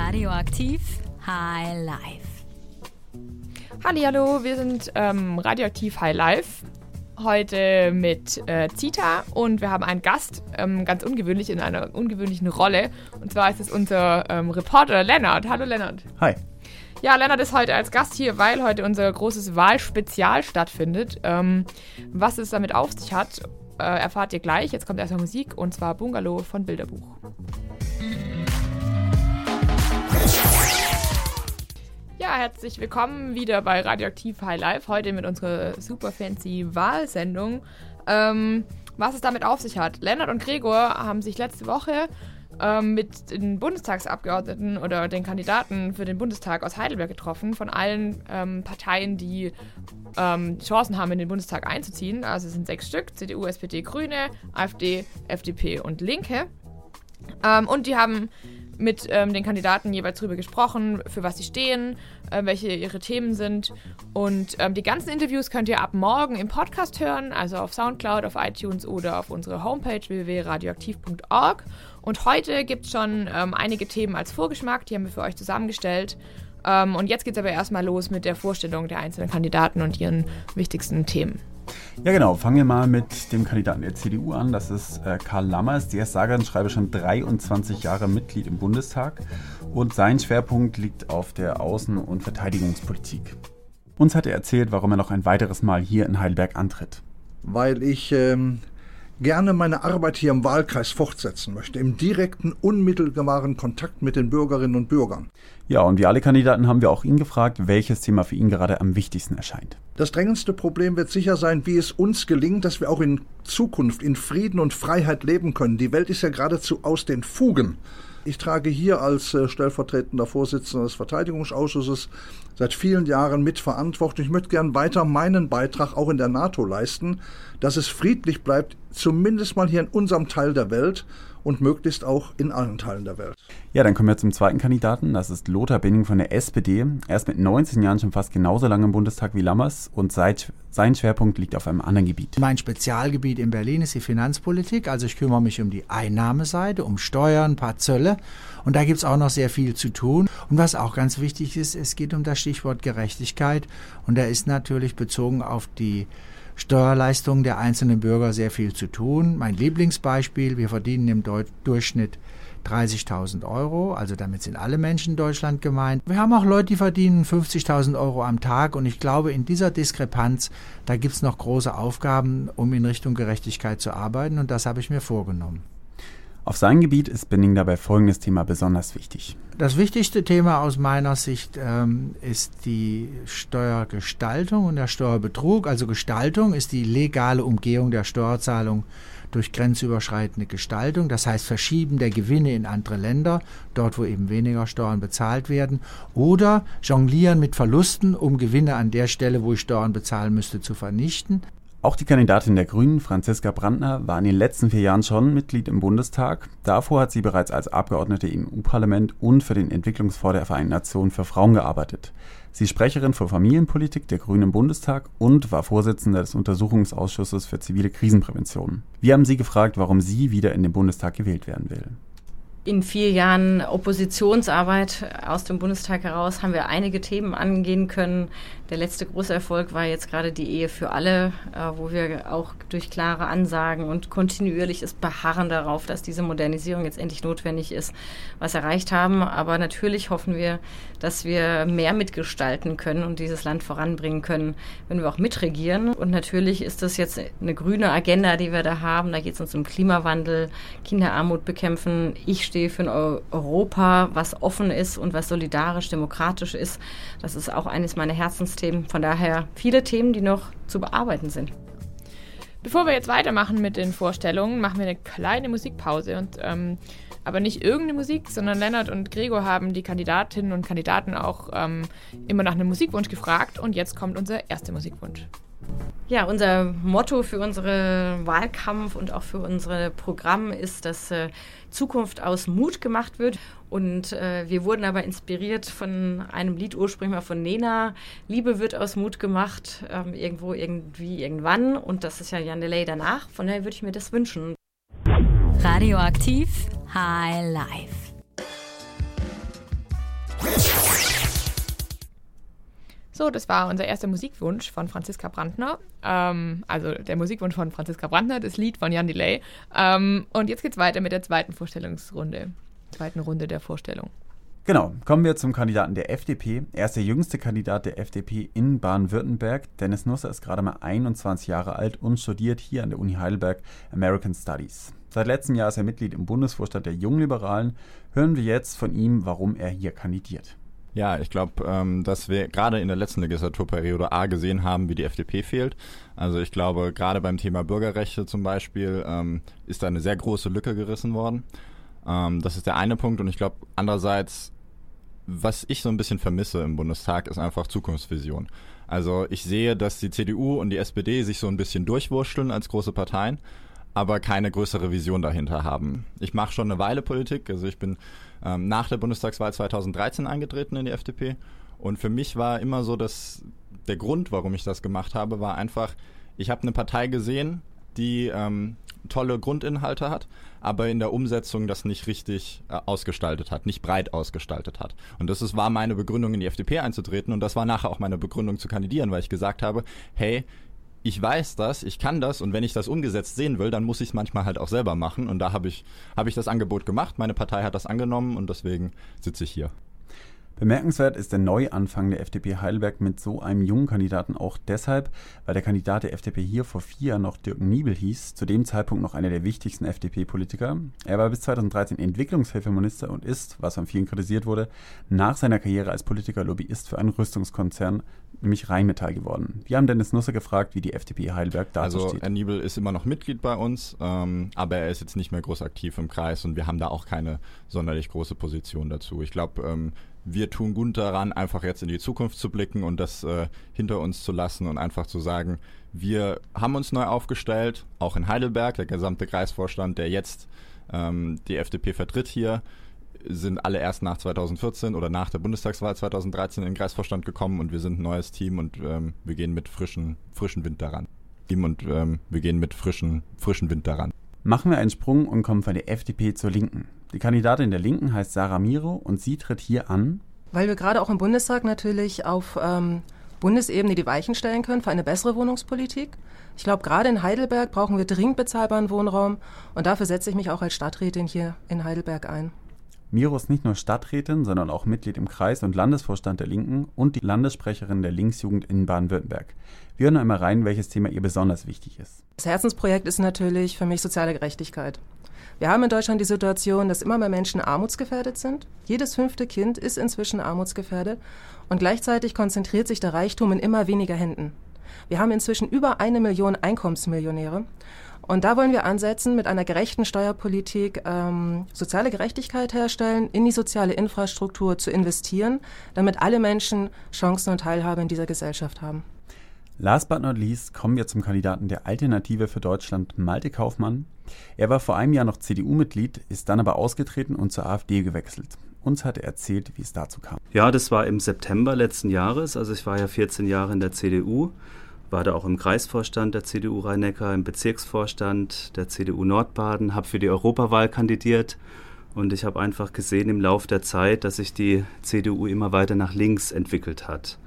Radioaktiv High Life. Hallo, wir sind ähm, Radioaktiv High Life. Heute mit äh, Zita und wir haben einen Gast, ähm, ganz ungewöhnlich in einer ungewöhnlichen Rolle. Und zwar ist es unser ähm, Reporter Lennart. Hallo Lennart. Hi. Ja, Lennart ist heute als Gast hier, weil heute unser großes Wahlspezial stattfindet. Ähm, was es damit auf sich hat, äh, erfahrt ihr gleich. Jetzt kommt erstmal Musik und zwar Bungalow von Bilderbuch. Ja, herzlich willkommen wieder bei Radioaktiv High Life. Heute mit unserer super fancy Wahlsendung. Ähm, was es damit auf sich hat. Lennart und Gregor haben sich letzte Woche ähm, mit den Bundestagsabgeordneten oder den Kandidaten für den Bundestag aus Heidelberg getroffen, von allen ähm, Parteien, die ähm, Chancen haben, in den Bundestag einzuziehen. Also es sind sechs Stück: CDU, SPD, Grüne, AfD, FDP und Linke. Ähm, und die haben mit ähm, den Kandidaten jeweils darüber gesprochen, für was sie stehen, äh, welche ihre Themen sind. Und ähm, die ganzen Interviews könnt ihr ab morgen im Podcast hören, also auf Soundcloud, auf iTunes oder auf unserer Homepage www.radioaktiv.org. Und heute gibt es schon ähm, einige Themen als Vorgeschmack, die haben wir für euch zusammengestellt. Ähm, und jetzt geht es aber erstmal los mit der Vorstellung der einzelnen Kandidaten und ihren wichtigsten Themen. Ja, genau. Fangen wir mal mit dem Kandidaten der CDU an. Das ist äh, Karl Lammers. Der ist sage und schreibe schon 23 Jahre Mitglied im Bundestag und sein Schwerpunkt liegt auf der Außen- und Verteidigungspolitik. Uns hat er erzählt, warum er noch ein weiteres Mal hier in Heidelberg antritt. Weil ich ähm, gerne meine Arbeit hier im Wahlkreis fortsetzen möchte, im direkten, unmittelbaren Kontakt mit den Bürgerinnen und Bürgern. Ja, und wie alle Kandidaten haben wir auch ihn gefragt, welches Thema für ihn gerade am wichtigsten erscheint. Das drängendste Problem wird sicher sein, wie es uns gelingt, dass wir auch in Zukunft in Frieden und Freiheit leben können. Die Welt ist ja geradezu aus den Fugen. Ich trage hier als äh, stellvertretender Vorsitzender des Verteidigungsausschusses seit vielen Jahren mit Verantwortung. Ich möchte gern weiter meinen Beitrag auch in der NATO leisten, dass es friedlich bleibt, zumindest mal hier in unserem Teil der Welt und möglichst auch in allen Teilen der Welt. Ja, dann kommen wir zum zweiten Kandidaten. Das ist Lothar Benning von der SPD. Er ist mit 19 Jahren schon fast genauso lange im Bundestag wie Lammers und seit, sein Schwerpunkt liegt auf einem anderen Gebiet. Mein Spezialgebiet in Berlin ist die Finanzpolitik. Also ich kümmere mich um die Einnahmeseite, um Steuern, ein paar Zölle. Und da gibt es auch noch sehr viel zu tun. Und was auch ganz wichtig ist, es geht um das Stichwort Gerechtigkeit. Und da ist natürlich bezogen auf die Steuerleistungen der einzelnen Bürger sehr viel zu tun. Mein Lieblingsbeispiel, wir verdienen im Durchschnitt 30.000 Euro, also damit sind alle Menschen in Deutschland gemeint. Wir haben auch Leute, die verdienen 50.000 Euro am Tag und ich glaube, in dieser Diskrepanz, da gibt es noch große Aufgaben, um in Richtung Gerechtigkeit zu arbeiten und das habe ich mir vorgenommen. Auf seinem Gebiet ist Benning dabei folgendes Thema besonders wichtig. Das wichtigste Thema aus meiner Sicht ähm, ist die Steuergestaltung und der Steuerbetrug. Also Gestaltung ist die legale Umgehung der Steuerzahlung durch grenzüberschreitende Gestaltung, das heißt Verschieben der Gewinne in andere Länder, dort wo eben weniger Steuern bezahlt werden, oder Jonglieren mit Verlusten, um Gewinne an der Stelle, wo ich Steuern bezahlen müsste, zu vernichten. Auch die Kandidatin der Grünen, Franziska Brandner, war in den letzten vier Jahren schon Mitglied im Bundestag. Davor hat sie bereits als Abgeordnete im EU-Parlament und für den Entwicklungsfonds der Vereinten Nationen für Frauen gearbeitet. Sie ist Sprecherin für Familienpolitik der Grünen im Bundestag und war Vorsitzende des Untersuchungsausschusses für zivile Krisenprävention. Wir haben sie gefragt, warum sie wieder in den Bundestag gewählt werden will in vier Jahren Oppositionsarbeit aus dem Bundestag heraus haben wir einige Themen angehen können. Der letzte große Erfolg war jetzt gerade die Ehe für alle, äh, wo wir auch durch klare Ansagen und kontinuierliches Beharren darauf, dass diese Modernisierung jetzt endlich notwendig ist, was erreicht haben. Aber natürlich hoffen wir, dass wir mehr mitgestalten können und dieses Land voranbringen können, wenn wir auch mitregieren. Und natürlich ist das jetzt eine grüne Agenda, die wir da haben. Da geht es uns um Klimawandel, Kinderarmut bekämpfen. Ich stehe für ein Europa, was offen ist und was solidarisch, demokratisch ist. Das ist auch eines meiner Herzensthemen. Von daher viele Themen, die noch zu bearbeiten sind. Bevor wir jetzt weitermachen mit den Vorstellungen, machen wir eine kleine Musikpause und ähm, aber nicht irgendeine Musik, sondern Lennart und Gregor haben die Kandidatinnen und Kandidaten auch ähm, immer nach einem Musikwunsch gefragt und jetzt kommt unser erster Musikwunsch. Ja, unser Motto für unseren Wahlkampf und auch für unser Programm ist, dass äh, Zukunft aus Mut gemacht wird. Und äh, wir wurden aber inspiriert von einem Lied ursprünglich mal von Nena. Liebe wird aus Mut gemacht, ähm, irgendwo, irgendwie, irgendwann. Und das ist ja Jan Delay danach. Von daher würde ich mir das wünschen. Radioaktiv High Life. So, das war unser erster Musikwunsch von Franziska Brandner. Ähm, also der Musikwunsch von Franziska Brandner, das Lied von Jan Delay. Ähm, und jetzt geht's weiter mit der zweiten Vorstellungsrunde, zweiten Runde der Vorstellung. Genau, kommen wir zum Kandidaten der FDP. Er ist der jüngste Kandidat der FDP in Baden-Württemberg. Dennis Nusser ist gerade mal 21 Jahre alt und studiert hier an der Uni Heidelberg American Studies. Seit letztem Jahr ist er Mitglied im Bundesvorstand der Jungliberalen. Hören wir jetzt von ihm, warum er hier kandidiert. Ja, ich glaube, ähm, dass wir gerade in der letzten Legislaturperiode A gesehen haben, wie die FDP fehlt. Also ich glaube, gerade beim Thema Bürgerrechte zum Beispiel ähm, ist da eine sehr große Lücke gerissen worden. Ähm, das ist der eine Punkt und ich glaube, andererseits, was ich so ein bisschen vermisse im Bundestag, ist einfach Zukunftsvision. Also ich sehe, dass die CDU und die SPD sich so ein bisschen durchwurschteln als große Parteien aber keine größere Vision dahinter haben. Ich mache schon eine Weile Politik, also ich bin ähm, nach der Bundestagswahl 2013 eingetreten in die FDP und für mich war immer so, dass der Grund, warum ich das gemacht habe, war einfach, ich habe eine Partei gesehen, die ähm, tolle Grundinhalte hat, aber in der Umsetzung das nicht richtig äh, ausgestaltet hat, nicht breit ausgestaltet hat. Und das ist, war meine Begründung, in die FDP einzutreten und das war nachher auch meine Begründung zu kandidieren, weil ich gesagt habe, hey, ich weiß das, ich kann das und wenn ich das umgesetzt sehen will, dann muss ich es manchmal halt auch selber machen. Und da habe ich, hab ich das Angebot gemacht, meine Partei hat das angenommen und deswegen sitze ich hier. Bemerkenswert ist der Neuanfang der FDP Heidelberg mit so einem jungen Kandidaten auch deshalb, weil der Kandidat der FDP hier vor vier Jahren noch Dirk Niebel hieß, zu dem Zeitpunkt noch einer der wichtigsten FDP-Politiker. Er war bis 2013 Entwicklungshilfeminister und ist, was von vielen kritisiert wurde, nach seiner Karriere als Politiker Lobbyist für einen Rüstungskonzern, nämlich Rheinmetall geworden. Wir haben Dennis Nusser gefragt, wie die FDP Heidelberg dazu also, steht. Herr Niebel ist immer noch Mitglied bei uns, ähm, aber er ist jetzt nicht mehr groß aktiv im Kreis und wir haben da auch keine sonderlich große Position dazu. Ich glaube, ähm, wir tun gut daran, einfach jetzt in die Zukunft zu blicken und das äh, hinter uns zu lassen und einfach zu sagen, wir haben uns neu aufgestellt, auch in Heidelberg, der gesamte Kreisvorstand, der jetzt ähm, die FDP vertritt hier, sind alle erst nach 2014 oder nach der Bundestagswahl 2013 in den Kreisvorstand gekommen und wir sind ein neues Team und ähm, wir gehen mit frischen, frischen Wind daran. Team und ähm, wir gehen mit frischen, frischen Wind daran. Machen wir einen Sprung und kommen von der FDP zur Linken. Die Kandidatin der Linken heißt Sarah Miro und sie tritt hier an. Weil wir gerade auch im Bundestag natürlich auf ähm, Bundesebene die Weichen stellen können für eine bessere Wohnungspolitik. Ich glaube, gerade in Heidelberg brauchen wir dringend bezahlbaren Wohnraum und dafür setze ich mich auch als Stadträtin hier in Heidelberg ein. Miro ist nicht nur Stadträtin, sondern auch Mitglied im Kreis und Landesvorstand der Linken und die Landessprecherin der Linksjugend in Baden-Württemberg. Wir hören einmal rein, welches Thema ihr besonders wichtig ist. Das Herzensprojekt ist natürlich für mich soziale Gerechtigkeit. Wir haben in Deutschland die Situation, dass immer mehr Menschen armutsgefährdet sind. Jedes fünfte Kind ist inzwischen armutsgefährdet und gleichzeitig konzentriert sich der Reichtum in immer weniger Händen. Wir haben inzwischen über eine Million Einkommensmillionäre und da wollen wir ansetzen, mit einer gerechten Steuerpolitik ähm, soziale Gerechtigkeit herstellen, in die soziale Infrastruktur zu investieren, damit alle Menschen Chancen und Teilhabe in dieser Gesellschaft haben. Last but not least kommen wir zum Kandidaten der Alternative für Deutschland, Malte Kaufmann. Er war vor einem Jahr noch CDU-Mitglied, ist dann aber ausgetreten und zur AfD gewechselt. Uns hat er erzählt, wie es dazu kam. Ja, das war im September letzten Jahres. Also ich war ja 14 Jahre in der CDU, war da auch im Kreisvorstand der CDU Rhein-Neckar, im Bezirksvorstand der CDU Nordbaden, habe für die Europawahl kandidiert und ich habe einfach gesehen im Laufe der Zeit, dass sich die CDU immer weiter nach links entwickelt hat.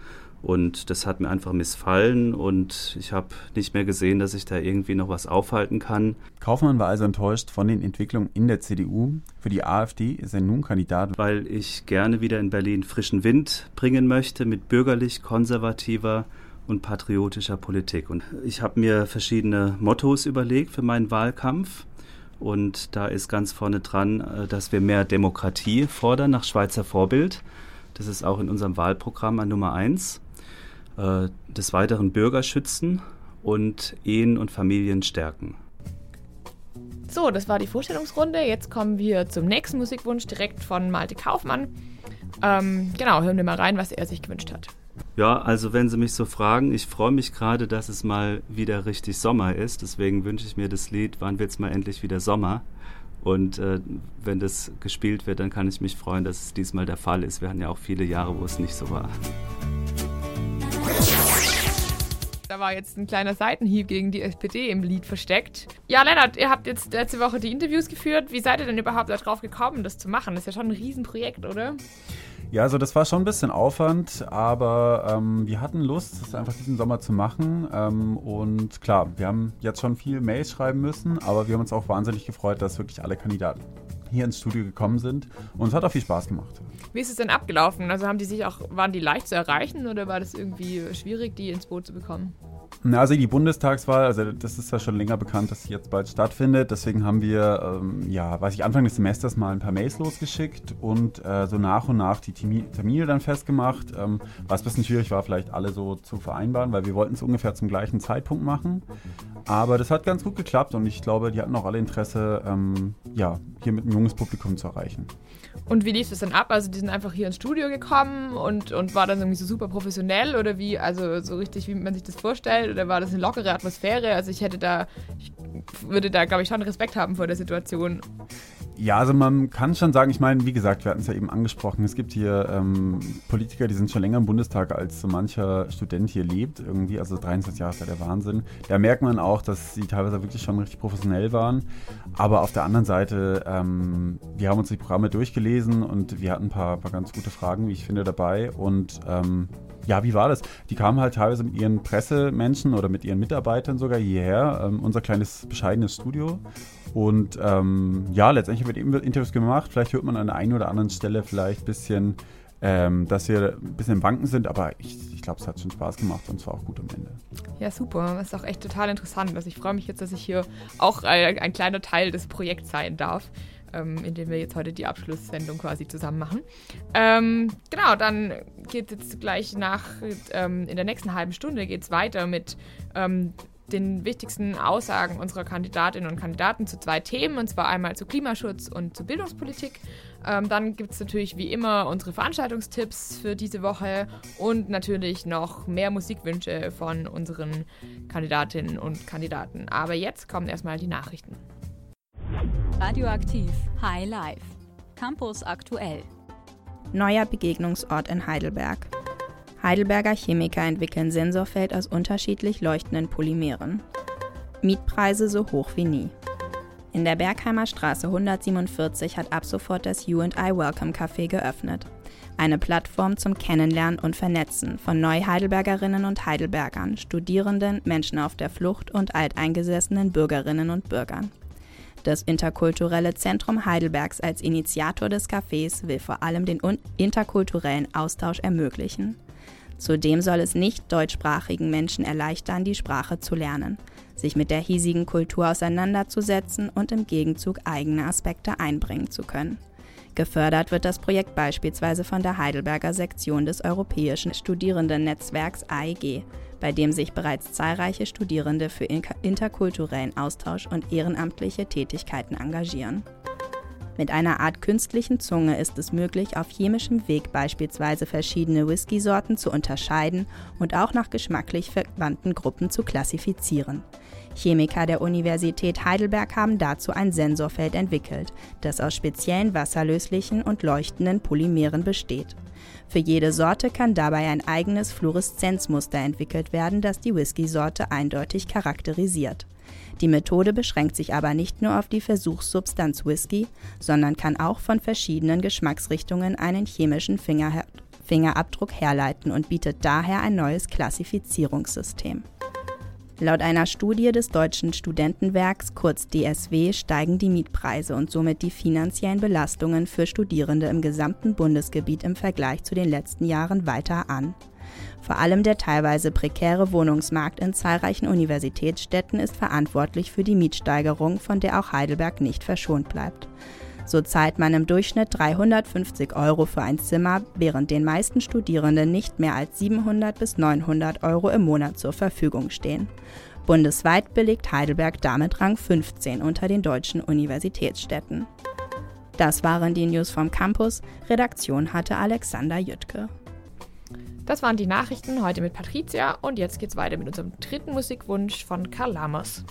Und das hat mir einfach missfallen und ich habe nicht mehr gesehen, dass ich da irgendwie noch was aufhalten kann. Kaufmann war also enttäuscht von den Entwicklungen in der CDU. Für die AfD ist er nun Kandidat. Weil ich gerne wieder in Berlin frischen Wind bringen möchte mit bürgerlich, konservativer und patriotischer Politik. Und ich habe mir verschiedene Mottos überlegt für meinen Wahlkampf. Und da ist ganz vorne dran, äh, dass wir mehr Demokratie fordern nach Schweizer Vorbild. Das ist auch in unserem Wahlprogramm an Nummer eins äh, des Weiteren Bürger schützen und Ehen und Familien stärken. So, das war die Vorstellungsrunde. Jetzt kommen wir zum nächsten Musikwunsch direkt von Malte Kaufmann. Ähm, genau, hören wir mal rein, was er sich gewünscht hat. Ja, also wenn Sie mich so fragen, ich freue mich gerade, dass es mal wieder richtig Sommer ist. Deswegen wünsche ich mir das Lied, wann wird es mal endlich wieder Sommer? Und äh, wenn das gespielt wird, dann kann ich mich freuen, dass es diesmal der Fall ist. Wir hatten ja auch viele Jahre, wo es nicht so war. Da war jetzt ein kleiner Seitenhieb gegen die SPD im Lied versteckt. Ja, Lennart, ihr habt jetzt letzte Woche die Interviews geführt. Wie seid ihr denn überhaupt darauf gekommen, das zu machen? Das ist ja schon ein Riesenprojekt, oder? Ja, also das war schon ein bisschen Aufwand, aber ähm, wir hatten Lust, das einfach diesen Sommer zu machen. Ähm, und klar, wir haben jetzt schon viel Mails schreiben müssen, aber wir haben uns auch wahnsinnig gefreut, dass wirklich alle Kandidaten hier ins Studio gekommen sind. Und es hat auch viel Spaß gemacht. Wie ist es denn abgelaufen? Also haben die sich auch, waren die leicht zu erreichen oder war das irgendwie schwierig, die ins Boot zu bekommen? Also die Bundestagswahl, also das ist ja schon länger bekannt, dass sie jetzt bald stattfindet. Deswegen haben wir, ähm, ja, weiß ich, Anfang des Semesters mal ein paar Mails losgeschickt und äh, so nach und nach die Termine dann festgemacht. Ähm, was ein bisschen schwierig war, vielleicht alle so zu vereinbaren, weil wir wollten es ungefähr zum gleichen Zeitpunkt machen. Aber das hat ganz gut geklappt und ich glaube, die hatten auch alle Interesse, ähm, ja, hier mit ein junges Publikum zu erreichen. Und wie lief das dann ab? Also die sind einfach hier ins Studio gekommen und, und war dann irgendwie so super professionell oder wie, also so richtig, wie man sich das vorstellt? Oder war das eine lockere Atmosphäre? Also ich hätte da, ich würde da, glaube ich, schon Respekt haben vor der Situation. Ja, also man kann schon sagen, ich meine, wie gesagt, wir hatten es ja eben angesprochen, es gibt hier ähm, Politiker, die sind schon länger im Bundestag, als so mancher Student hier lebt, irgendwie, also 23 Jahre ist ja der Wahnsinn. Da merkt man auch, dass sie teilweise wirklich schon richtig professionell waren. Aber auf der anderen Seite, ähm, wir haben uns die Programme durchgelesen und wir hatten ein paar, paar ganz gute Fragen, wie ich finde, dabei. Und ähm, ja, wie war das? Die kamen halt teilweise mit ihren Pressemenschen oder mit ihren Mitarbeitern sogar hierher, ähm, unser kleines bescheidenes Studio. Und ähm, ja, letztendlich wird eben Interviews gemacht. Vielleicht hört man an der einen oder anderen Stelle vielleicht ein bisschen, ähm, dass wir ein bisschen im Banken sind, aber ich, ich glaube, es hat schon Spaß gemacht und es war auch gut am Ende. Ja, super. Das ist auch echt total interessant. Also ich freue mich jetzt, dass ich hier auch ein, ein kleiner Teil des Projekts sein darf ähm, in wir jetzt heute die Abschlusssendung quasi zusammen machen. Ähm, genau, dann geht es jetzt gleich nach, ähm, in der nächsten halben Stunde geht es weiter mit ähm, den wichtigsten Aussagen unserer Kandidatinnen und Kandidaten zu zwei Themen, und zwar einmal zu Klimaschutz und zu Bildungspolitik. Ähm, dann gibt es natürlich wie immer unsere Veranstaltungstipps für diese Woche und natürlich noch mehr Musikwünsche von unseren Kandidatinnen und Kandidaten. Aber jetzt kommen erstmal die Nachrichten. Radioaktiv High Life. Campus aktuell. Neuer Begegnungsort in Heidelberg. Heidelberger Chemiker entwickeln Sensorfeld aus unterschiedlich leuchtenden Polymeren. Mietpreise so hoch wie nie. In der Bergheimer Straße 147 hat ab sofort das You&I Welcome Café geöffnet. Eine Plattform zum Kennenlernen und Vernetzen von Neu-Heidelbergerinnen und Heidelbergern, Studierenden, Menschen auf der Flucht und alteingesessenen Bürgerinnen und Bürgern. Das Interkulturelle Zentrum Heidelbergs als Initiator des Cafés will vor allem den interkulturellen Austausch ermöglichen. Zudem soll es nicht deutschsprachigen Menschen erleichtern, die Sprache zu lernen, sich mit der hiesigen Kultur auseinanderzusetzen und im Gegenzug eigene Aspekte einbringen zu können. Gefördert wird das Projekt beispielsweise von der Heidelberger Sektion des Europäischen Studierendennetzwerks AEG, bei dem sich bereits zahlreiche Studierende für interkulturellen Austausch und ehrenamtliche Tätigkeiten engagieren. Mit einer Art künstlichen Zunge ist es möglich, auf chemischem Weg beispielsweise verschiedene Whisky-Sorten zu unterscheiden und auch nach geschmacklich verwandten Gruppen zu klassifizieren. Chemiker der Universität Heidelberg haben dazu ein Sensorfeld entwickelt, das aus speziellen wasserlöslichen und leuchtenden Polymeren besteht. Für jede Sorte kann dabei ein eigenes Fluoreszenzmuster entwickelt werden, das die Whisky-Sorte eindeutig charakterisiert. Die Methode beschränkt sich aber nicht nur auf die Versuchssubstanz Whisky, sondern kann auch von verschiedenen Geschmacksrichtungen einen chemischen Finger Fingerabdruck herleiten und bietet daher ein neues Klassifizierungssystem. Laut einer Studie des Deutschen Studentenwerks kurz DSW steigen die Mietpreise und somit die finanziellen Belastungen für Studierende im gesamten Bundesgebiet im Vergleich zu den letzten Jahren weiter an. Vor allem der teilweise prekäre Wohnungsmarkt in zahlreichen Universitätsstädten ist verantwortlich für die Mietsteigerung, von der auch Heidelberg nicht verschont bleibt. So zahlt man im Durchschnitt 350 Euro für ein Zimmer, während den meisten Studierenden nicht mehr als 700 bis 900 Euro im Monat zur Verfügung stehen. Bundesweit belegt Heidelberg damit Rang 15 unter den deutschen Universitätsstädten. Das waren die News vom Campus. Redaktion hatte Alexander Jüttke. Das waren die Nachrichten heute mit Patricia und jetzt geht's weiter mit unserem dritten Musikwunsch von Karl Lammers.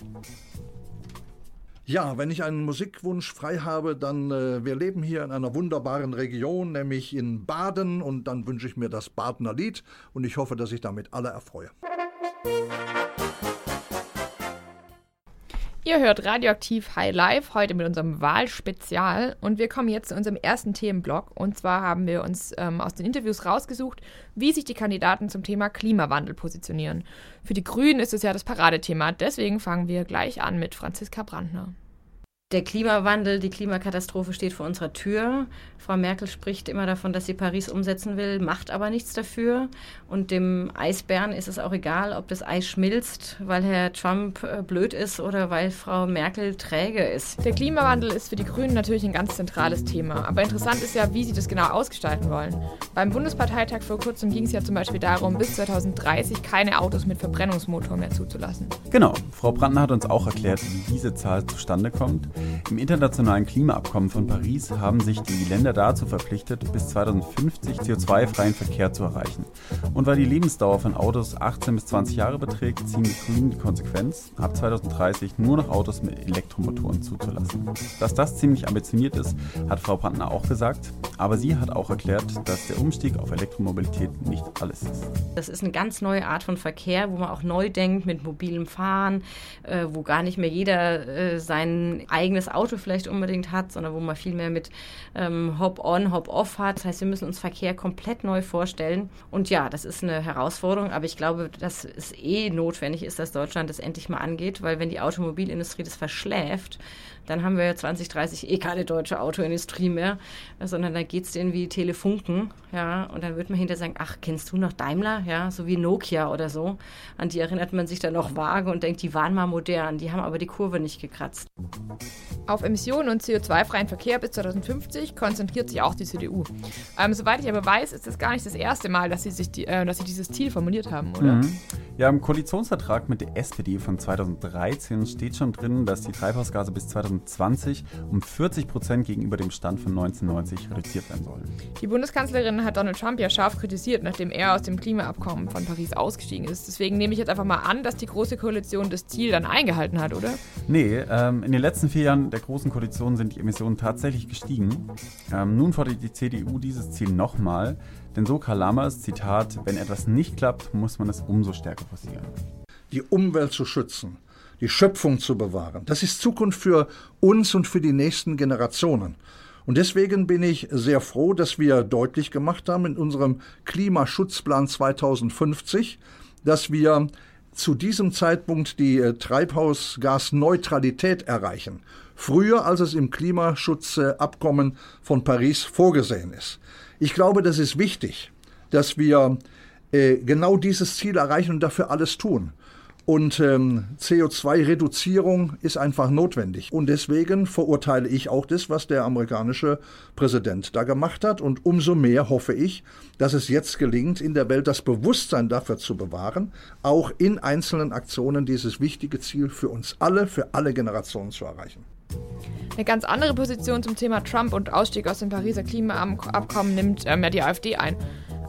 Ja, wenn ich einen Musikwunsch frei habe, dann äh, wir leben hier in einer wunderbaren Region, nämlich in Baden und dann wünsche ich mir das Badener Lied und ich hoffe, dass ich damit alle erfreue. Ihr hört Radioaktiv High Life heute mit unserem Wahlspezial und wir kommen jetzt zu unserem ersten Themenblock. Und zwar haben wir uns ähm, aus den Interviews rausgesucht, wie sich die Kandidaten zum Thema Klimawandel positionieren. Für die Grünen ist es ja das Paradethema, deswegen fangen wir gleich an mit Franziska Brandner. Der Klimawandel, die Klimakatastrophe steht vor unserer Tür. Frau Merkel spricht immer davon, dass sie Paris umsetzen will, macht aber nichts dafür. Und dem Eisbären ist es auch egal, ob das Eis schmilzt, weil Herr Trump äh, blöd ist oder weil Frau Merkel träge ist. Der Klimawandel ist für die Grünen natürlich ein ganz zentrales Thema. Aber interessant ist ja, wie sie das genau ausgestalten wollen. Beim Bundesparteitag vor kurzem ging es ja zum Beispiel darum, bis 2030 keine Autos mit Verbrennungsmotor mehr zuzulassen. Genau, Frau Brandner hat uns auch erklärt, wie diese Zahl zustande kommt. Im internationalen Klimaabkommen von Paris haben sich die Länder dazu verpflichtet, bis 2050 CO2-freien Verkehr zu erreichen. Und weil die Lebensdauer von Autos 18 bis 20 Jahre beträgt, ziehen die Grünen die Konsequenz, ab 2030 nur noch Autos mit Elektromotoren zuzulassen. Dass das ziemlich ambitioniert ist, hat Frau Brandner auch gesagt, aber sie hat auch erklärt, dass der Umstieg auf Elektromobilität nicht alles ist. Das ist eine ganz neue Art von Verkehr, wo man auch neu denkt mit mobilem Fahren, äh, wo gar nicht mehr jeder äh, sein eigenes Auto vielleicht unbedingt hat, sondern wo man viel mehr mit ähm, Hop-on, Hop-off hat. Das heißt, wir müssen uns Verkehr komplett neu vorstellen. Und ja, das ist eine Herausforderung, aber ich glaube, dass es eh notwendig ist, dass Deutschland das endlich mal angeht, weil wenn die Automobilindustrie das verschläft, dann haben wir 2030 eh keine deutsche Autoindustrie mehr, sondern da geht es denen wie Telefunken, ja, und dann wird man hinterher sagen, ach, kennst du noch Daimler, ja, so wie Nokia oder so, an die erinnert man sich dann noch vage und denkt, die waren mal modern, die haben aber die Kurve nicht gekratzt. Auf Emissionen und CO2-freien Verkehr bis 2050 konzentriert sich auch die CDU. Ähm, soweit ich aber weiß, ist es gar nicht das erste Mal, dass sie, sich die, äh, dass sie dieses Ziel formuliert haben, oder? Mhm. Ja, im Koalitionsvertrag mit der SPD von 2013 steht schon drin, dass die Treibhausgase bis 2020 um 40 Prozent gegenüber dem Stand von 1990 reduziert werden sollen. Die Bundeskanzlerin hat Donald Trump ja scharf kritisiert, nachdem er aus dem Klimaabkommen von Paris ausgestiegen ist. Deswegen nehme ich jetzt einfach mal an, dass die Große Koalition das Ziel dann eingehalten hat, oder? Nee, ähm, in den letzten vier Jahren der Großen Koalition sind die Emissionen tatsächlich gestiegen. Ähm, nun fordert die CDU dieses Ziel nochmal, denn so Karl Lammers, Zitat, wenn etwas nicht klappt, muss man es umso stärker forcieren. Die Umwelt zu schützen, die Schöpfung zu bewahren, das ist Zukunft für uns und für die nächsten Generationen. Und deswegen bin ich sehr froh, dass wir deutlich gemacht haben in unserem Klimaschutzplan 2050, dass wir zu diesem Zeitpunkt die äh, Treibhausgasneutralität erreichen. Früher, als es im Klimaschutzabkommen von Paris vorgesehen ist. Ich glaube, das ist wichtig, dass wir äh, genau dieses Ziel erreichen und dafür alles tun. Und ähm, CO2-Reduzierung ist einfach notwendig. Und deswegen verurteile ich auch das, was der amerikanische Präsident da gemacht hat. Und umso mehr hoffe ich, dass es jetzt gelingt, in der Welt das Bewusstsein dafür zu bewahren, auch in einzelnen Aktionen dieses wichtige Ziel für uns alle, für alle Generationen zu erreichen. Eine ganz andere Position zum Thema Trump und Ausstieg aus dem Pariser Klimaabkommen nimmt ähm, ja die AfD ein.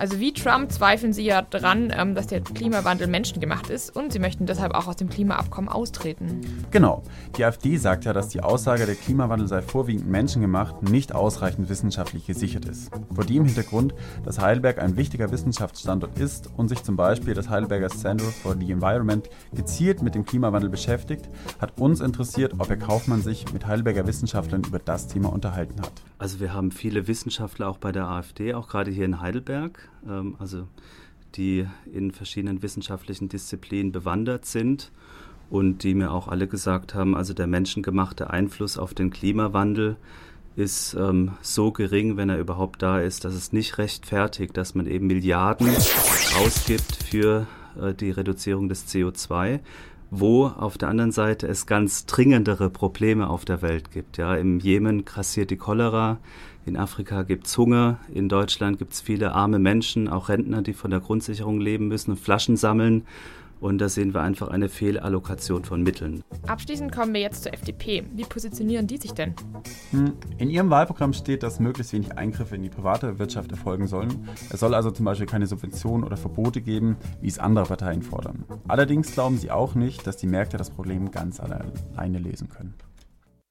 Also wie Trump zweifeln sie ja dran, ähm, dass der Klimawandel menschengemacht ist und sie möchten deshalb auch aus dem Klimaabkommen austreten. Genau. Die AfD sagt ja, dass die Aussage, der Klimawandel sei vorwiegend menschengemacht, nicht ausreichend wissenschaftlich gesichert ist. Vor dem Hintergrund, dass Heidelberg ein wichtiger Wissenschaftsstandort ist und sich zum Beispiel das Heidelberger Center for the Environment gezielt mit dem Klimawandel beschäftigt, hat uns interessiert, ob Herr Kaufmann sich mit Heidelberger Wissenschaftlern über das Thema unterhalten hat. Also wir haben viele Wissenschaftler auch bei der AfD, auch gerade hier in Heidelberg ähm, also die in verschiedenen wissenschaftlichen Disziplinen bewandert sind und die mir auch alle gesagt haben, also der menschengemachte Einfluss auf den Klimawandel ist ähm, so gering, wenn er überhaupt da ist, dass es nicht rechtfertigt, dass man eben Milliarden ausgibt für äh, die Reduzierung des CO2, wo auf der anderen Seite es ganz dringendere Probleme auf der Welt gibt. Ja, im Jemen grassiert die Cholera, in Afrika gibt es Hunger, in Deutschland gibt es viele arme Menschen, auch Rentner, die von der Grundsicherung leben müssen und Flaschen sammeln. Und da sehen wir einfach eine Fehlallokation von Mitteln. Abschließend kommen wir jetzt zur FDP. Wie positionieren die sich denn? Hm, in ihrem Wahlprogramm steht, dass möglichst wenig Eingriffe in die private Wirtschaft erfolgen sollen. Es soll also zum Beispiel keine Subventionen oder Verbote geben, wie es andere Parteien fordern. Allerdings glauben sie auch nicht, dass die Märkte das Problem ganz alleine lösen können.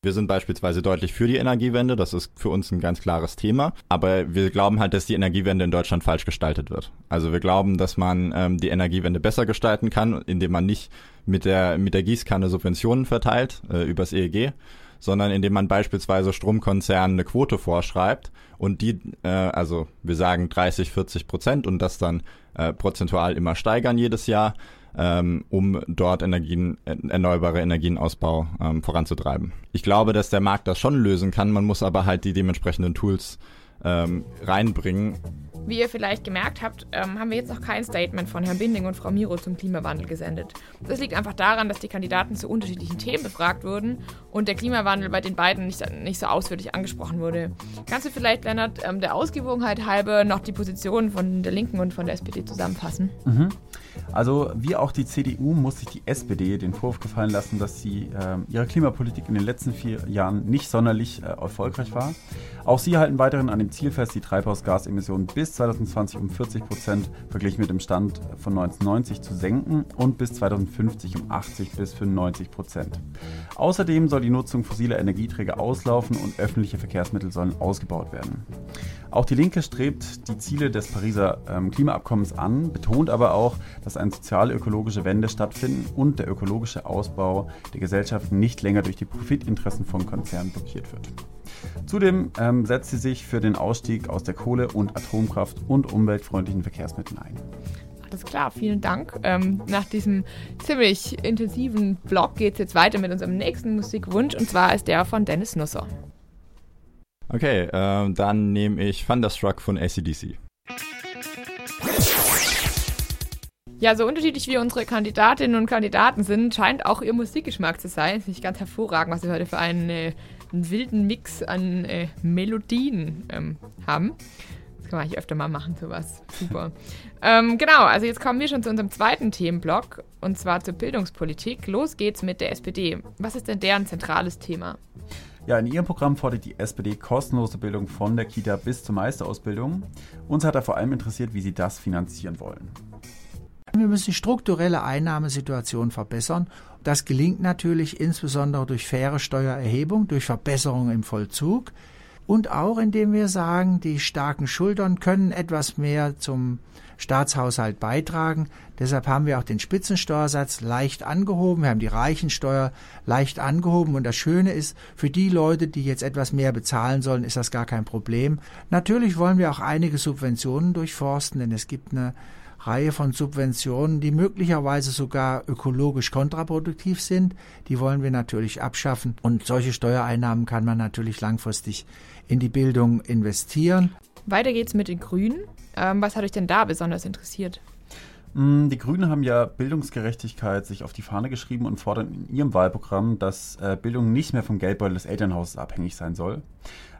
Wir sind beispielsweise deutlich für die Energiewende, das ist für uns ein ganz klares Thema, aber wir glauben halt, dass die Energiewende in Deutschland falsch gestaltet wird. Also wir glauben, dass man ähm, die Energiewende besser gestalten kann, indem man nicht mit der, mit der Gießkanne Subventionen verteilt äh, übers EEG, sondern indem man beispielsweise Stromkonzernen eine Quote vorschreibt und die, äh, also wir sagen 30, 40 Prozent und das dann äh, prozentual immer steigern jedes Jahr ähm, um dort Energien, erneuerbare Energienausbau ähm, voranzutreiben. Ich glaube, dass der Markt das schon lösen kann, man muss aber halt die dementsprechenden Tools ähm, reinbringen. Wie ihr vielleicht gemerkt habt, ähm, haben wir jetzt noch kein Statement von Herrn Binding und Frau Miro zum Klimawandel gesendet. Das liegt einfach daran, dass die Kandidaten zu unterschiedlichen Themen befragt wurden und der Klimawandel bei den beiden nicht, nicht so ausführlich angesprochen wurde. Kannst du vielleicht, Lennart, ähm, der Ausgewogenheit halber noch die Positionen von der Linken und von der SPD zusammenfassen? Mhm. Also wie auch die CDU muss sich die SPD den Vorwurf gefallen lassen, dass sie äh, ihre Klimapolitik in den letzten vier Jahren nicht sonderlich äh, erfolgreich war. Auch sie halten weiterhin an dem Ziel fest, die Treibhausgasemissionen bis 2020 um 40 Prozent verglichen mit dem Stand von 1990 zu senken und bis 2050 um 80 bis 95 Prozent. Außerdem soll die Nutzung fossiler Energieträger auslaufen und öffentliche Verkehrsmittel sollen ausgebaut werden. Auch die Linke strebt die Ziele des Pariser ähm, Klimaabkommens an, betont aber auch, dass eine sozial-ökologische Wende stattfinden und der ökologische Ausbau der Gesellschaft nicht länger durch die Profitinteressen von Konzernen blockiert wird. Zudem ähm, setzt sie sich für den Ausstieg aus der Kohle- und Atomkraft und umweltfreundlichen Verkehrsmitteln ein. Alles klar, vielen Dank. Ähm, nach diesem ziemlich intensiven Blog geht es jetzt weiter mit unserem nächsten Musikwunsch und zwar ist der von Dennis Nusser. Okay, äh, dann nehme ich Thunderstruck von ACDC. Ja, so unterschiedlich wie unsere Kandidatinnen und Kandidaten sind, scheint auch ihr Musikgeschmack zu sein. Ist nicht ganz hervorragend, was wir heute für einen, äh, einen wilden Mix an äh, Melodien ähm, haben. Das kann man hier öfter mal machen, sowas. Super. ähm, genau, also jetzt kommen wir schon zu unserem zweiten Themenblock und zwar zur Bildungspolitik. Los geht's mit der SPD. Was ist denn deren zentrales Thema? Ja, in ihrem Programm fordert die SPD kostenlose Bildung von der Kita bis zur Meisterausbildung. Uns hat er vor allem interessiert, wie sie das finanzieren wollen. Wir müssen die strukturelle Einnahmesituation verbessern. Das gelingt natürlich insbesondere durch faire Steuererhebung, durch Verbesserungen im Vollzug und auch indem wir sagen, die starken Schultern können etwas mehr zum Staatshaushalt beitragen. Deshalb haben wir auch den Spitzensteuersatz leicht angehoben. Wir haben die Reichensteuer leicht angehoben. Und das Schöne ist, für die Leute, die jetzt etwas mehr bezahlen sollen, ist das gar kein Problem. Natürlich wollen wir auch einige Subventionen durchforsten, denn es gibt eine Reihe von Subventionen, die möglicherweise sogar ökologisch kontraproduktiv sind. Die wollen wir natürlich abschaffen. Und solche Steuereinnahmen kann man natürlich langfristig in die Bildung investieren. Weiter geht's mit den Grünen. Ähm, was hat euch denn da besonders interessiert? Mm, die Grünen haben ja Bildungsgerechtigkeit sich auf die Fahne geschrieben und fordern in ihrem Wahlprogramm, dass äh, Bildung nicht mehr vom Geldbeutel des Elternhauses abhängig sein soll.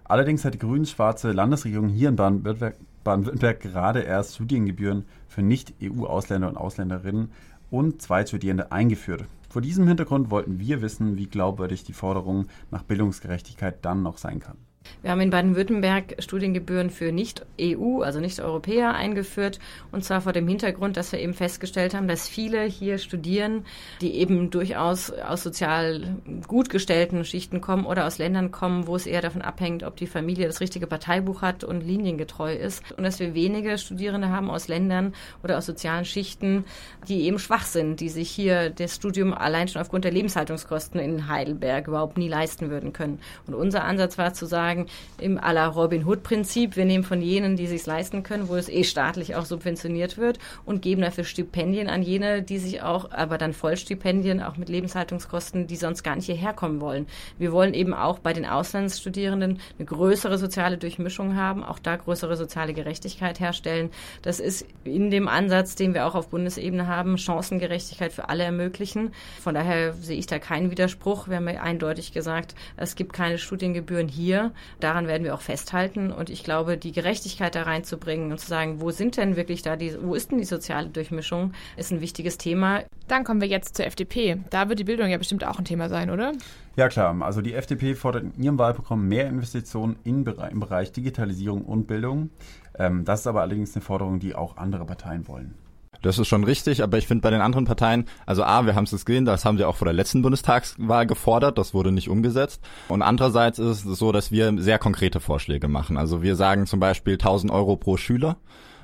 Allerdings hat die grün-schwarze Landesregierung hier in Baden-Württemberg Baden-Württemberg gerade erst Studiengebühren für Nicht-EU-Ausländer und Ausländerinnen und Zweitstudierende eingeführt. Vor diesem Hintergrund wollten wir wissen, wie glaubwürdig die Forderung nach Bildungsgerechtigkeit dann noch sein kann. Wir haben in Baden-Württemberg Studiengebühren für Nicht-EU, also Nicht-Europäer eingeführt. Und zwar vor dem Hintergrund, dass wir eben festgestellt haben, dass viele hier studieren, die eben durchaus aus sozial gut gestellten Schichten kommen oder aus Ländern kommen, wo es eher davon abhängt, ob die Familie das richtige Parteibuch hat und liniengetreu ist. Und dass wir wenige Studierende haben aus Ländern oder aus sozialen Schichten, die eben schwach sind, die sich hier das Studium allein schon aufgrund der Lebenshaltungskosten in Heidelberg überhaupt nie leisten würden können. Und unser Ansatz war zu sagen, sozusagen im aller Robin Hood-Prinzip. Wir nehmen von jenen, die sich leisten können, wo es eh staatlich auch subventioniert wird und geben dafür Stipendien an jene, die sich auch, aber dann Vollstipendien, auch mit Lebenshaltungskosten, die sonst gar nicht hierher kommen wollen. Wir wollen eben auch bei den Auslandsstudierenden eine größere soziale Durchmischung haben, auch da größere soziale Gerechtigkeit herstellen. Das ist in dem Ansatz, den wir auch auf Bundesebene haben, Chancengerechtigkeit für alle ermöglichen. Von daher sehe ich da keinen Widerspruch. Wir haben ja eindeutig gesagt, es gibt keine Studiengebühren hier. Daran werden wir auch festhalten. Und ich glaube, die Gerechtigkeit da reinzubringen und zu sagen, wo sind denn wirklich da die, wo ist denn die soziale Durchmischung, ist ein wichtiges Thema. Dann kommen wir jetzt zur FDP. Da wird die Bildung ja bestimmt auch ein Thema sein, oder? Ja klar, also die FDP fordert in ihrem Wahlprogramm mehr Investitionen in, im Bereich Digitalisierung und Bildung. Ähm, das ist aber allerdings eine Forderung, die auch andere Parteien wollen. Das ist schon richtig, aber ich finde bei den anderen Parteien, also A, wir haben es gesehen, das haben sie auch vor der letzten Bundestagswahl gefordert, das wurde nicht umgesetzt. Und andererseits ist es so, dass wir sehr konkrete Vorschläge machen. Also wir sagen zum Beispiel 1000 Euro pro Schüler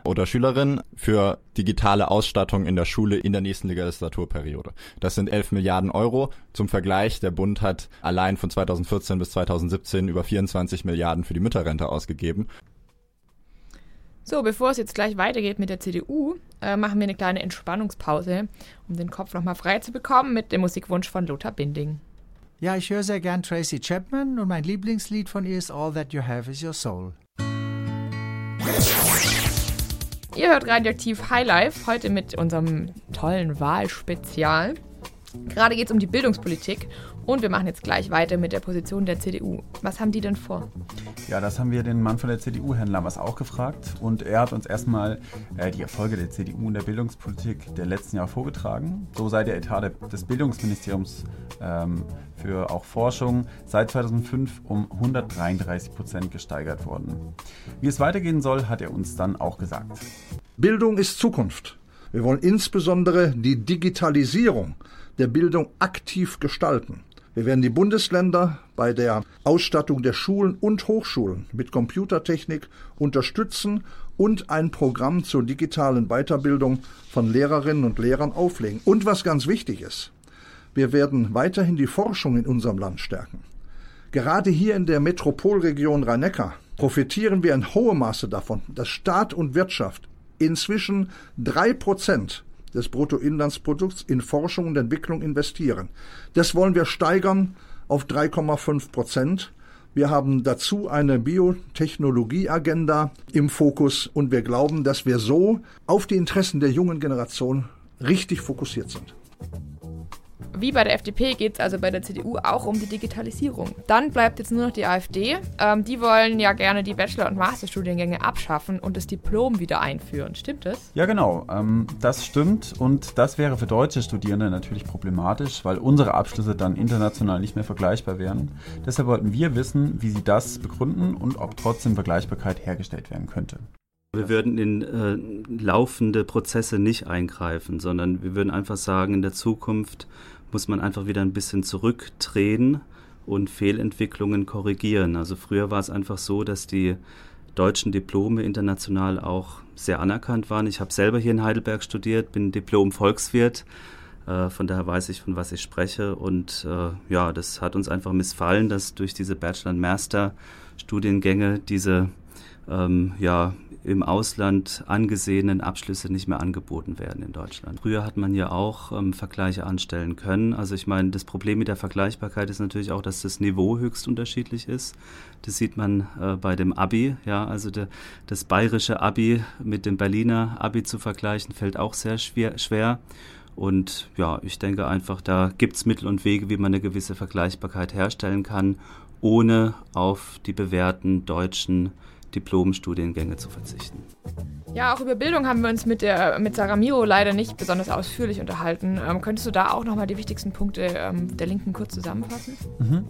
oder Schülerin für digitale Ausstattung in der Schule in der nächsten Legislaturperiode. Das sind 11 Milliarden Euro. Zum Vergleich, der Bund hat allein von 2014 bis 2017 über 24 Milliarden für die Mütterrente ausgegeben. So, bevor es jetzt gleich weitergeht mit der CDU, äh, machen wir eine kleine Entspannungspause, um den Kopf nochmal frei zu bekommen mit dem Musikwunsch von Lothar Binding. Ja, ich höre sehr gern Tracy Chapman und mein Lieblingslied von ihr ist All That You Have Is Your Soul. Ihr hört Radioaktiv Highlife, heute mit unserem tollen Wahlspezial. Gerade geht es um die Bildungspolitik und wir machen jetzt gleich weiter mit der Position der CDU. Was haben die denn vor? Ja, das haben wir den Mann von der CDU, Herrn Lammers, auch gefragt. Und er hat uns erstmal äh, die Erfolge der CDU in der Bildungspolitik der letzten Jahre vorgetragen. So sei der Etat des Bildungsministeriums ähm, für auch Forschung seit 2005 um 133 Prozent gesteigert worden. Wie es weitergehen soll, hat er uns dann auch gesagt. Bildung ist Zukunft. Wir wollen insbesondere die Digitalisierung der Bildung aktiv gestalten. Wir werden die Bundesländer bei der Ausstattung der Schulen und Hochschulen mit Computertechnik unterstützen und ein Programm zur digitalen Weiterbildung von Lehrerinnen und Lehrern auflegen. Und was ganz wichtig ist, wir werden weiterhin die Forschung in unserem Land stärken. Gerade hier in der Metropolregion Rhein-Neckar profitieren wir in hohem Maße davon, dass Staat und Wirtschaft inzwischen drei Prozent des Bruttoinlandsprodukts in Forschung und Entwicklung investieren. Das wollen wir steigern auf 3,5 Prozent. Wir haben dazu eine Biotechnologieagenda im Fokus und wir glauben, dass wir so auf die Interessen der jungen Generation richtig fokussiert sind. Wie bei der FDP geht es also bei der CDU auch um die Digitalisierung. Dann bleibt jetzt nur noch die AfD. Ähm, die wollen ja gerne die Bachelor- und Masterstudiengänge abschaffen und das Diplom wieder einführen. Stimmt das? Ja, genau. Ähm, das stimmt. Und das wäre für deutsche Studierende natürlich problematisch, weil unsere Abschlüsse dann international nicht mehr vergleichbar wären. Deshalb wollten wir wissen, wie sie das begründen und ob trotzdem Vergleichbarkeit hergestellt werden könnte. Wir würden in äh, laufende Prozesse nicht eingreifen, sondern wir würden einfach sagen, in der Zukunft muss man einfach wieder ein bisschen zurücktreten und Fehlentwicklungen korrigieren. Also früher war es einfach so, dass die deutschen Diplome international auch sehr anerkannt waren. Ich habe selber hier in Heidelberg studiert, bin Diplom-Volkswirt. Äh, von daher weiß ich, von was ich spreche. Und äh, ja, das hat uns einfach missfallen, dass durch diese Bachelor- und Master-Studiengänge diese ähm, ja, im Ausland angesehenen Abschlüsse nicht mehr angeboten werden in Deutschland. Früher hat man ja auch ähm, Vergleiche anstellen können. Also ich meine, das Problem mit der Vergleichbarkeit ist natürlich auch, dass das Niveau höchst unterschiedlich ist. Das sieht man äh, bei dem Abi. Ja, also de, das bayerische Abi mit dem Berliner Abi zu vergleichen, fällt auch sehr schwer. schwer. Und ja, ich denke einfach, da gibt es Mittel und Wege, wie man eine gewisse Vergleichbarkeit herstellen kann, ohne auf die bewährten deutschen Diplomstudiengänge zu verzichten. Ja, auch über Bildung haben wir uns mit, der, mit Sarah Miro leider nicht besonders ausführlich unterhalten. Ähm, könntest du da auch nochmal die wichtigsten Punkte ähm, der Linken kurz zusammenfassen? Mhm.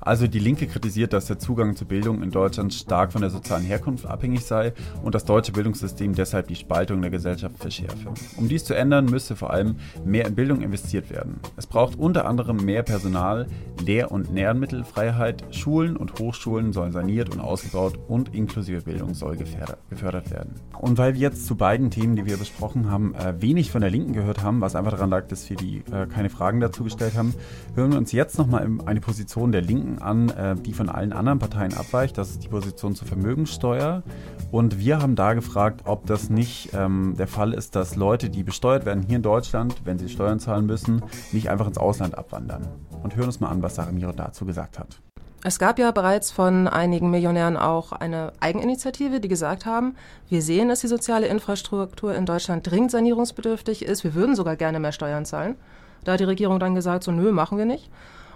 Also die Linke kritisiert, dass der Zugang zu Bildung in Deutschland stark von der sozialen Herkunft abhängig sei und das deutsche Bildungssystem deshalb die Spaltung der Gesellschaft verschärfe. Um dies zu ändern, müsse vor allem mehr in Bildung investiert werden. Es braucht unter anderem mehr Personal, Lehr- und Nährmittelfreiheit, Schulen und Hochschulen sollen saniert und ausgebaut und inklusive Bildung soll gefördert werden. Und weil wir jetzt zu beiden Themen, die wir besprochen haben, äh, wenig von der Linken gehört haben, was einfach daran lag, dass wir die äh, keine Fragen dazu gestellt haben, hören wir uns jetzt nochmal eine Position der Linken an, äh, die von allen anderen Parteien abweicht. Das ist die Position zur Vermögenssteuer. Und wir haben da gefragt, ob das nicht ähm, der Fall ist, dass Leute, die besteuert werden hier in Deutschland, wenn sie Steuern zahlen müssen, nicht einfach ins Ausland abwandern. Und hören uns mal an, was Sarah Miro dazu gesagt hat. Es gab ja bereits von einigen Millionären auch eine Eigeninitiative, die gesagt haben, wir sehen, dass die soziale Infrastruktur in Deutschland dringend sanierungsbedürftig ist. Wir würden sogar gerne mehr Steuern zahlen. Da hat die Regierung dann gesagt, so nö, machen wir nicht.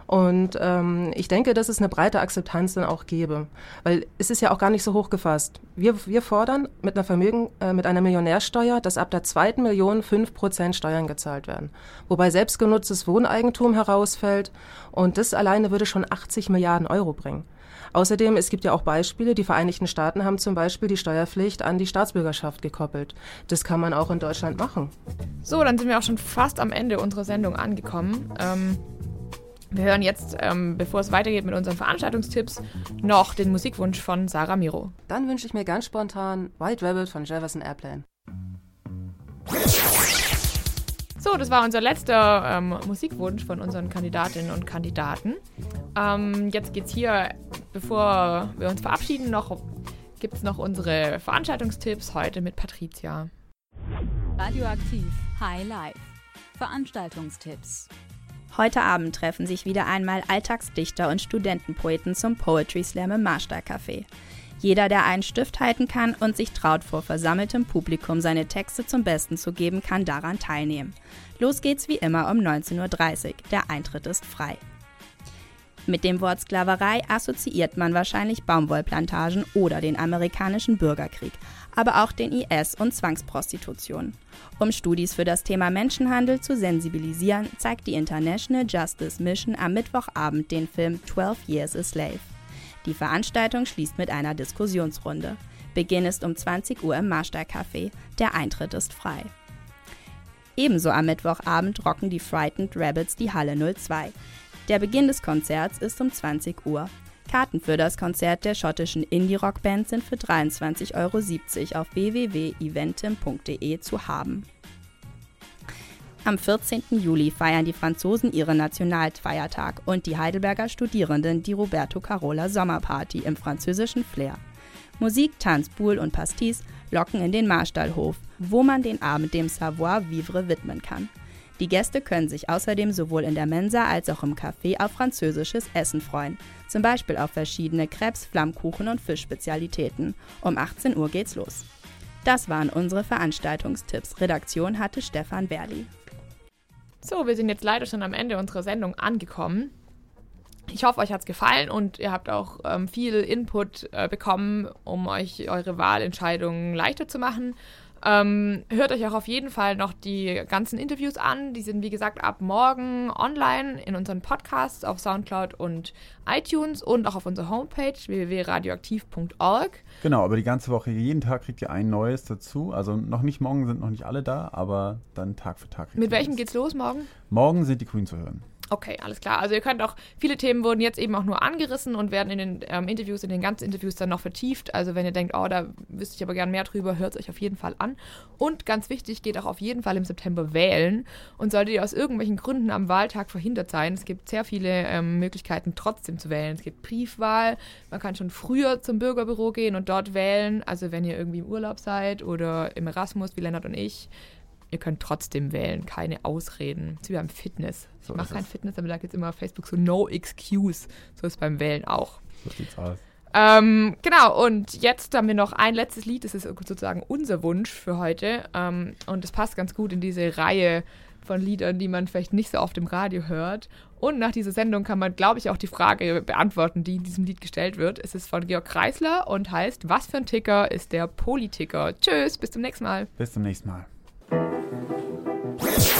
Und ähm, ich denke, dass es eine breite Akzeptanz dann auch gäbe, weil es ist ja auch gar nicht so hoch gefasst. Wir, wir fordern mit einer Vermögen, äh, mit einer Millionärsteuer, dass ab der zweiten Million fünf Prozent Steuern gezahlt werden, wobei selbstgenutztes Wohneigentum herausfällt und das alleine würde schon 80 Milliarden Euro bringen. Außerdem, es gibt ja auch Beispiele, die Vereinigten Staaten haben zum Beispiel die Steuerpflicht an die Staatsbürgerschaft gekoppelt. Das kann man auch in Deutschland machen. So, dann sind wir auch schon fast am Ende unserer Sendung angekommen. Ähm, wir hören jetzt, ähm, bevor es weitergeht mit unseren Veranstaltungstipps, noch den Musikwunsch von Sarah Miro. Dann wünsche ich mir ganz spontan White Rabbit von Jefferson Airplane. So, das war unser letzter ähm, Musikwunsch von unseren Kandidatinnen und Kandidaten. Ähm, jetzt geht's hier, bevor wir uns verabschieden, noch gibt es noch unsere Veranstaltungstipps heute mit Patricia. Radioaktiv High Life. Veranstaltungstipps. Heute Abend treffen sich wieder einmal Alltagsdichter und Studentenpoeten zum Poetry Slam im Marstall Café. Jeder, der einen Stift halten kann und sich traut, vor versammeltem Publikum seine Texte zum Besten zu geben, kann daran teilnehmen. Los geht's wie immer um 19.30 Uhr. Der Eintritt ist frei. Mit dem Wort Sklaverei assoziiert man wahrscheinlich Baumwollplantagen oder den amerikanischen Bürgerkrieg, aber auch den IS und Zwangsprostitution. Um Studis für das Thema Menschenhandel zu sensibilisieren, zeigt die International Justice Mission am Mittwochabend den Film 12 Years a Slave. Die Veranstaltung schließt mit einer Diskussionsrunde. Beginn ist um 20 Uhr im Marstall Café. Der Eintritt ist frei. Ebenso am Mittwochabend rocken die Frightened Rabbits die Halle 02. Der Beginn des Konzerts ist um 20 Uhr. Karten für das Konzert der schottischen Indie-Rock-Band sind für 23,70 Euro auf www.eventim.de zu haben. Am 14. Juli feiern die Franzosen ihren Nationalfeiertag und die Heidelberger Studierenden die Roberto Carola Sommerparty im französischen Flair. Musik, Tanz, Boule und Pastis locken in den Marstallhof, wo man den Abend dem Savoir-vivre widmen kann. Die Gäste können sich außerdem sowohl in der Mensa als auch im Café auf französisches Essen freuen, zum Beispiel auf verschiedene Krebs, Flammkuchen und Fischspezialitäten. Um 18 Uhr geht's los. Das waren unsere Veranstaltungstipps. Redaktion hatte Stefan Berli. So, wir sind jetzt leider schon am Ende unserer Sendung angekommen. Ich hoffe, euch hat es gefallen und ihr habt auch ähm, viel Input äh, bekommen, um euch eure Wahlentscheidungen leichter zu machen. Ähm, hört euch auch auf jeden Fall noch die ganzen Interviews an. Die sind, wie gesagt, ab morgen online in unseren Podcasts auf Soundcloud und iTunes und auch auf unserer Homepage www.radioaktiv.org. Genau, aber die ganze Woche, jeden Tag kriegt ihr ein neues dazu. Also noch nicht morgen sind noch nicht alle da, aber dann Tag für Tag. Mit welchem geht's los morgen? Morgen sind die Queen zu hören. Okay, alles klar. Also ihr könnt auch, viele Themen wurden jetzt eben auch nur angerissen und werden in den ähm, Interviews, in den ganzen Interviews dann noch vertieft. Also wenn ihr denkt, oh, da wüsste ich aber gern mehr drüber, hört es euch auf jeden Fall an. Und ganz wichtig, geht auch auf jeden Fall im September wählen. Und solltet ihr aus irgendwelchen Gründen am Wahltag verhindert sein, es gibt sehr viele ähm, Möglichkeiten trotzdem zu wählen. Es gibt Briefwahl, man kann schon früher zum Bürgerbüro gehen und dort wählen. Also wenn ihr irgendwie im Urlaub seid oder im Erasmus, wie Lennart und ich, ihr könnt trotzdem wählen, keine Ausreden. Das ist wie beim Fitness. Ich So mache kein es. Fitness, aber da gibt es immer auf Facebook so No Excuse. So ist es beim Wählen auch. So sieht's aus. Ähm, genau, und jetzt haben wir noch ein letztes Lied, das ist sozusagen unser Wunsch für heute. Ähm, und es passt ganz gut in diese Reihe von Liedern, die man vielleicht nicht so oft im Radio hört. Und nach dieser Sendung kann man, glaube ich, auch die Frage beantworten, die in diesem Lied gestellt wird. Es ist von Georg Kreisler und heißt Was für ein Ticker ist der Politiker? Tschüss, bis zum nächsten Mal. Bis zum nächsten Mal. Yeah.